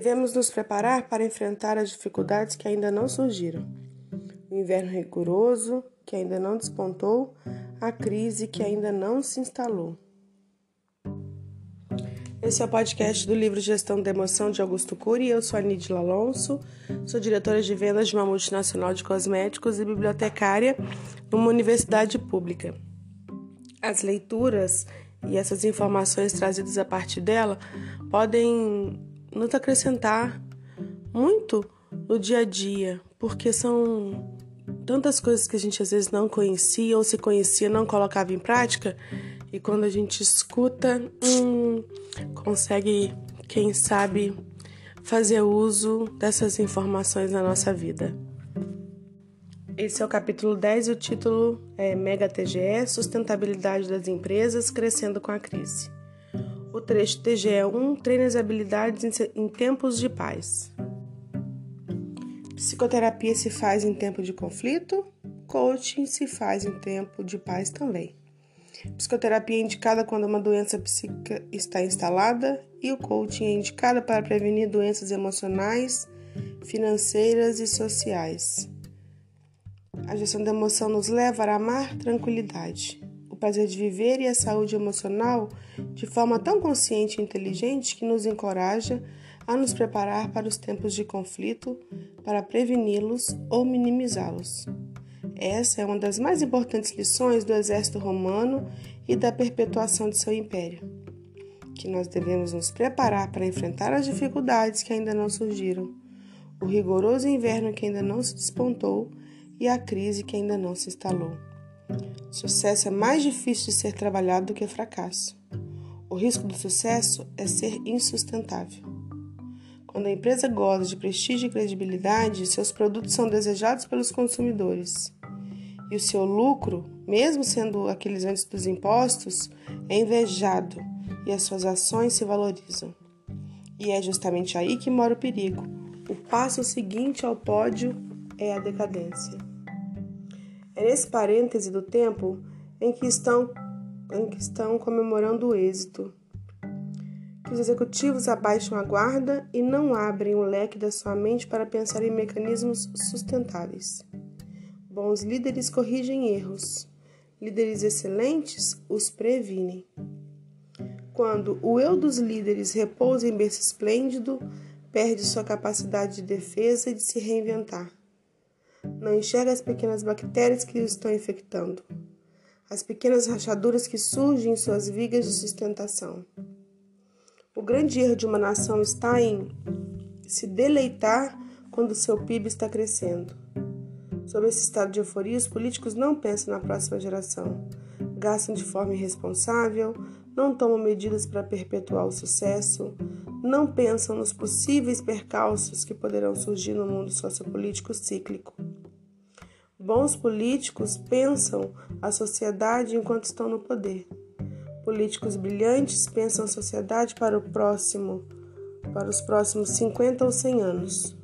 Devemos nos preparar para enfrentar as dificuldades que ainda não surgiram. O inverno rigoroso, que ainda não despontou, a crise que ainda não se instalou. Esse é o podcast do livro Gestão da Emoção de Augusto Cury. Eu sou a Nidila Alonso, sou diretora de vendas de uma multinacional de cosméticos e bibliotecária numa universidade pública. As leituras e essas informações trazidas a partir dela podem nos acrescentar muito no dia a dia, porque são tantas coisas que a gente às vezes não conhecia ou se conhecia não colocava em prática e quando a gente escuta hum, consegue quem sabe fazer uso dessas informações na nossa vida. Esse é o capítulo 10 e o título é Mega TGE Sustentabilidade das Empresas Crescendo com a Crise. O trecho TGE 1 treina as habilidades em tempos de paz. Psicoterapia se faz em tempo de conflito, coaching se faz em tempo de paz também. Psicoterapia é indicada quando uma doença psíquica está instalada e o coaching é indicado para prevenir doenças emocionais, financeiras e sociais. A gestão da emoção nos leva a amar tranquilidade prazer de viver e a saúde emocional de forma tão consciente e inteligente que nos encoraja a nos preparar para os tempos de conflito, para preveni-los ou minimizá-los. Essa é uma das mais importantes lições do exército romano e da perpetuação de seu império. Que nós devemos nos preparar para enfrentar as dificuldades que ainda não surgiram, o rigoroso inverno que ainda não se despontou e a crise que ainda não se instalou. Sucesso é mais difícil de ser trabalhado do que fracasso. O risco do sucesso é ser insustentável. Quando a empresa goza de prestígio e credibilidade, seus produtos são desejados pelos consumidores. E o seu lucro, mesmo sendo aqueles antes dos impostos, é invejado e as suas ações se valorizam. E é justamente aí que mora o perigo. O passo seguinte ao pódio é a decadência. É nesse parêntese do tempo em que estão, em que estão comemorando o êxito, que os executivos abaixam a guarda e não abrem o leque da sua mente para pensar em mecanismos sustentáveis. Bons líderes corrigem erros, líderes excelentes os previnem. Quando o eu dos líderes repousa em berço esplêndido, perde sua capacidade de defesa e de se reinventar. Não enxerga as pequenas bactérias que o estão infectando, as pequenas rachaduras que surgem em suas vigas de sustentação. O grande erro de uma nação está em se deleitar quando seu PIB está crescendo. Sob esse estado de euforia, os políticos não pensam na próxima geração, gastam de forma irresponsável, não tomam medidas para perpetuar o sucesso, não pensam nos possíveis percalços que poderão surgir no mundo sociopolítico cíclico. Bons políticos pensam a sociedade enquanto estão no poder. Políticos brilhantes pensam a sociedade para o próximo, para os próximos 50 ou 100 anos.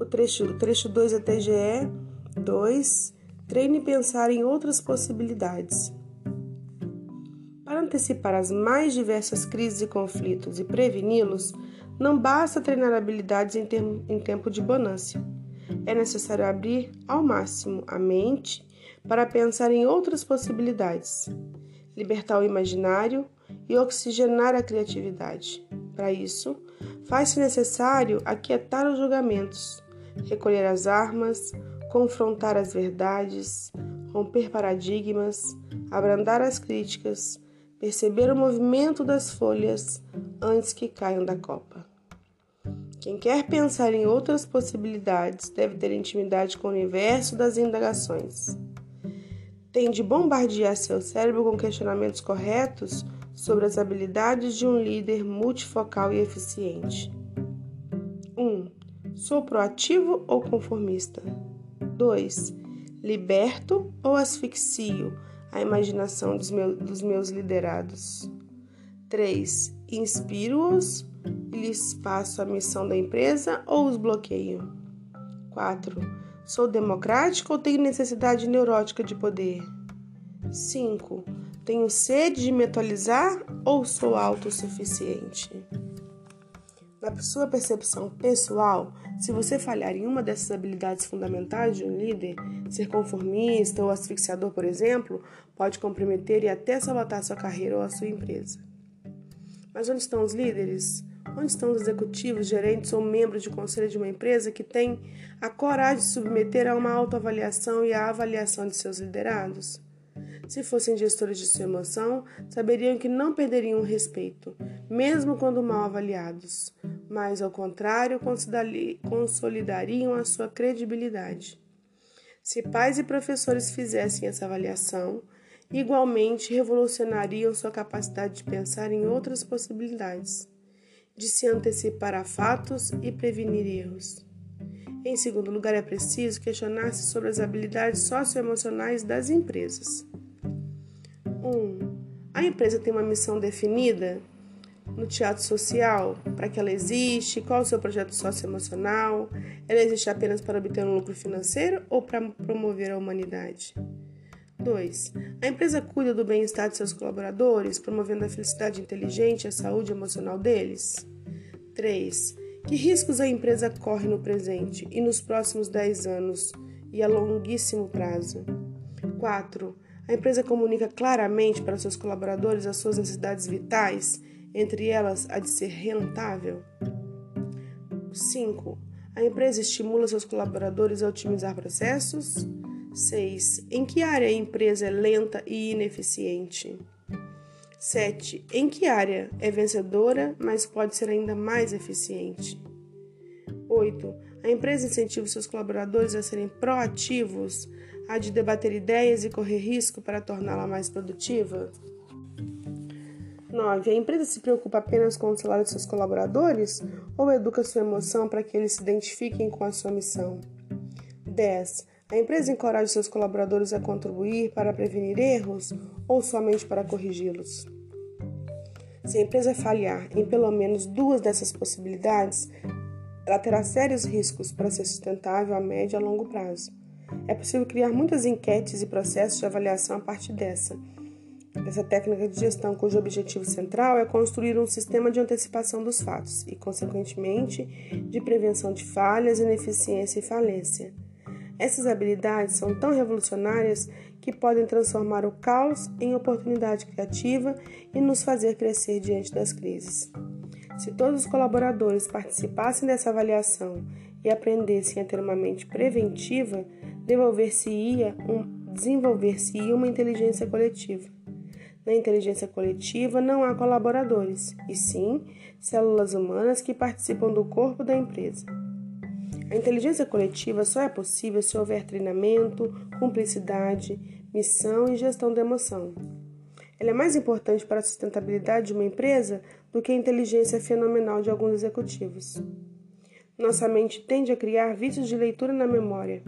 O trecho, trecho 2 é TGE 2. Treine pensar em outras possibilidades. Para antecipar as mais diversas crises e conflitos e preveni-los, não basta treinar habilidades em, em tempo de bonança. É necessário abrir ao máximo a mente para pensar em outras possibilidades, libertar o imaginário e oxigenar a criatividade. Para isso, faz-se necessário aquietar os julgamentos, recolher as armas, confrontar as verdades, romper paradigmas, abrandar as críticas, perceber o movimento das folhas antes que caiam da copa. Quem quer pensar em outras possibilidades deve ter intimidade com o universo das indagações. Tem de bombardear seu cérebro com questionamentos corretos sobre as habilidades de um líder multifocal e eficiente. 1. Um, sou proativo ou conformista? 2. Liberto ou asfixio a imaginação dos, meus, dos meus liderados. 3. Inspiro-os e lhes passo a missão da empresa ou os bloqueio. 4. Sou democrático ou tenho necessidade neurótica de poder? 5. Tenho sede de me atualizar ou sou autossuficiente? Na sua percepção pessoal, se você falhar em uma dessas habilidades fundamentais de um líder, ser conformista ou asfixiador, por exemplo, pode comprometer e até sabotar sua carreira ou a sua empresa. Mas onde estão os líderes? Onde estão os executivos, gerentes ou membros de conselho de uma empresa que têm a coragem de submeter a uma autoavaliação e à avaliação de seus liderados? Se fossem gestores de sua emoção, saberiam que não perderiam o respeito, mesmo quando mal avaliados, mas, ao contrário, consolidariam a sua credibilidade. Se pais e professores fizessem essa avaliação, igualmente revolucionariam sua capacidade de pensar em outras possibilidades de se antecipar a fatos e prevenir erros. Em segundo lugar, é preciso questionar-se sobre as habilidades socioemocionais das empresas. 1. Um, a empresa tem uma missão definida no teatro social, para que ela existe, qual o seu projeto socioemocional, ela existe apenas para obter um lucro financeiro ou para promover a humanidade? 2. A empresa cuida do bem-estar de seus colaboradores, promovendo a felicidade inteligente e a saúde emocional deles. 3. Que riscos a empresa corre no presente e nos próximos 10 anos e a longuíssimo prazo? 4. A empresa comunica claramente para seus colaboradores as suas necessidades vitais, entre elas a de ser rentável. 5. A empresa estimula seus colaboradores a otimizar processos. 6. Em que área a empresa é lenta e ineficiente? 7. Em que área é vencedora, mas pode ser ainda mais eficiente? 8. A empresa incentiva seus colaboradores a serem proativos, a de debater ideias e correr risco para torná-la mais produtiva? 9. A empresa se preocupa apenas com o salário de seus colaboradores ou educa sua emoção para que eles se identifiquem com a sua missão? 10. A empresa encoraja seus colaboradores a contribuir para prevenir erros ou somente para corrigi-los? Se a empresa falhar em pelo menos duas dessas possibilidades, ela terá sérios riscos para ser sustentável a médio e a longo prazo. É possível criar muitas enquetes e processos de avaliação a partir dessa, dessa técnica de gestão cujo objetivo central é construir um sistema de antecipação dos fatos e, consequentemente, de prevenção de falhas, ineficiência e falência. Essas habilidades são tão revolucionárias que podem transformar o caos em oportunidade criativa e nos fazer crescer diante das crises. Se todos os colaboradores participassem dessa avaliação e aprendessem a ter uma mente preventiva, desenvolver-se-ia um, desenvolver uma inteligência coletiva. Na inteligência coletiva não há colaboradores, e sim células humanas que participam do corpo da empresa. A inteligência coletiva só é possível se houver treinamento, cumplicidade, missão e gestão da emoção. Ela é mais importante para a sustentabilidade de uma empresa do que a inteligência fenomenal de alguns executivos. Nossa mente tende a criar vícios de leitura na memória,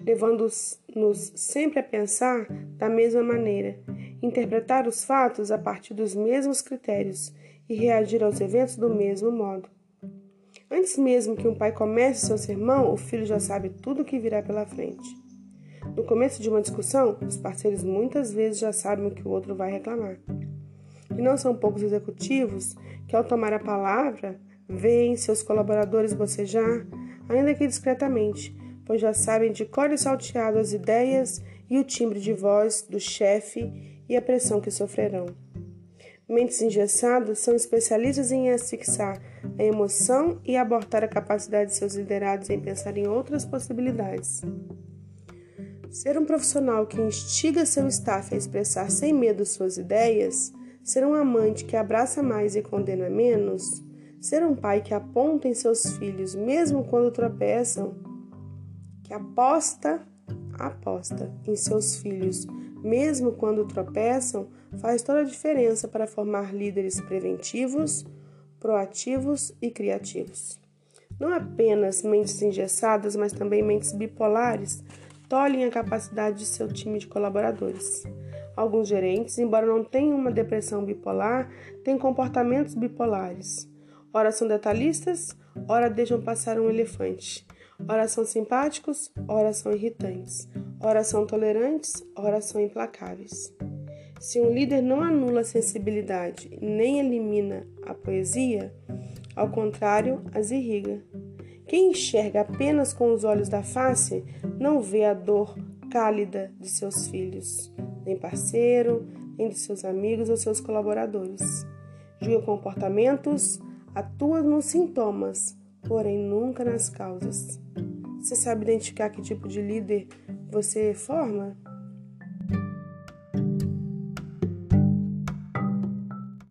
levando-nos sempre a pensar da mesma maneira, interpretar os fatos a partir dos mesmos critérios e reagir aos eventos do mesmo modo. Antes mesmo que um pai comece seu sermão, o filho já sabe tudo o que virá pela frente. No começo de uma discussão, os parceiros muitas vezes já sabem o que o outro vai reclamar. E não são poucos executivos que, ao tomar a palavra, veem seus colaboradores bocejar, ainda que discretamente, pois já sabem de cor e salteado as ideias e o timbre de voz do chefe e a pressão que sofrerão. Mentes engessadas são especialistas em asfixar a emoção e abortar a capacidade de seus liderados em pensar em outras possibilidades. Ser um profissional que instiga seu staff a expressar sem medo suas ideias, ser um amante que abraça mais e condena menos, ser um pai que aponta em seus filhos mesmo quando tropeçam, que aposta, aposta em seus filhos mesmo quando tropeçam, faz toda a diferença para formar líderes preventivos, proativos e criativos. Não apenas mentes engessadas, mas também mentes bipolares tolhem a capacidade de seu time de colaboradores. Alguns gerentes, embora não tenham uma depressão bipolar, têm comportamentos bipolares. Ora são detalhistas, ora deixam passar um elefante. Ora são simpáticos, ora são irritantes. Ora são tolerantes, ora são implacáveis. Se um líder não anula a sensibilidade nem elimina a poesia, Ao contrário, as irriga. Quem enxerga apenas com os olhos da face não vê a dor cálida de seus filhos, nem parceiro, nem de seus amigos ou seus colaboradores. Julga comportamentos, atua nos sintomas, porém nunca nas causas. Você sabe identificar que tipo de líder você forma?